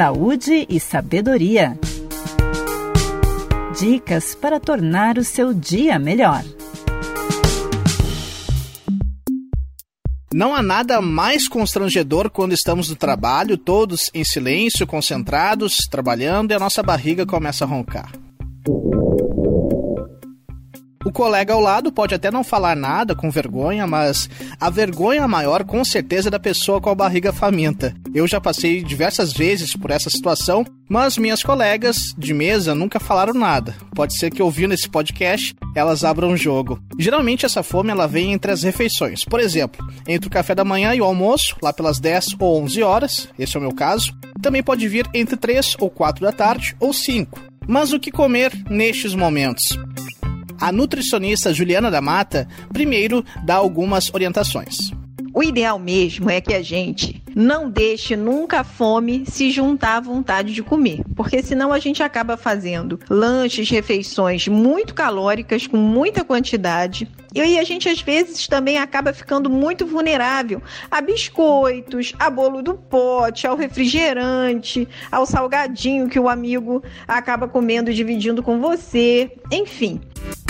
saúde e sabedoria. Dicas para tornar o seu dia melhor. Não há nada mais constrangedor quando estamos no trabalho, todos em silêncio, concentrados, trabalhando e a nossa barriga começa a roncar. O colega ao lado pode até não falar nada com vergonha, mas a vergonha maior com certeza é da pessoa com a barriga faminta. Eu já passei diversas vezes por essa situação, mas minhas colegas de mesa nunca falaram nada. Pode ser que ouvindo esse podcast elas abram o jogo. Geralmente essa fome ela vem entre as refeições. Por exemplo, entre o café da manhã e o almoço, lá pelas 10 ou 11 horas, esse é o meu caso. Também pode vir entre 3 ou 4 da tarde ou 5. Mas o que comer nestes momentos? A nutricionista Juliana da Mata primeiro dá algumas orientações. O ideal mesmo é que a gente não deixe nunca a fome se juntar à vontade de comer, porque senão a gente acaba fazendo lanches, refeições muito calóricas, com muita quantidade. E aí a gente às vezes também acaba ficando muito vulnerável a biscoitos, a bolo do pote, ao refrigerante, ao salgadinho que o amigo acaba comendo e dividindo com você. Enfim,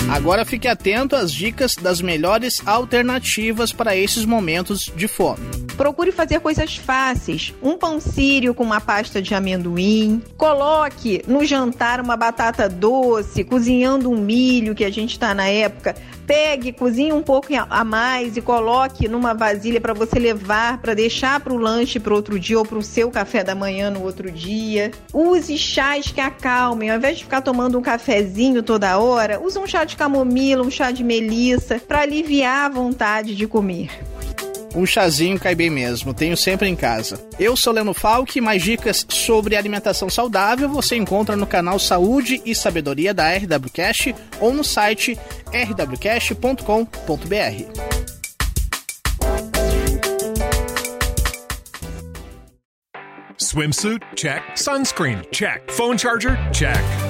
Agora fique atento às dicas das melhores alternativas para esses momentos de fome. Procure fazer coisas fáceis. Um pão sírio com uma pasta de amendoim. Coloque no jantar uma batata doce, cozinhando um milho, que a gente está na época. Pegue, cozinhe um pouco a mais e coloque numa vasilha para você levar, para deixar para o lanche para outro dia ou para o seu café da manhã no outro dia. Use chás que acalmem. Ao invés de ficar tomando um cafezinho toda hora, use um chá de camomila, um chá de melissa para aliviar a vontade de comer. Um chazinho cai bem mesmo, tenho sempre em casa. Eu sou Leno Falck, mais dicas sobre alimentação saudável você encontra no canal Saúde e Sabedoria da RWCast ou no site rwcast.com.br. Swimsuit? Check. Sunscreen? Check. Phone charger? Check.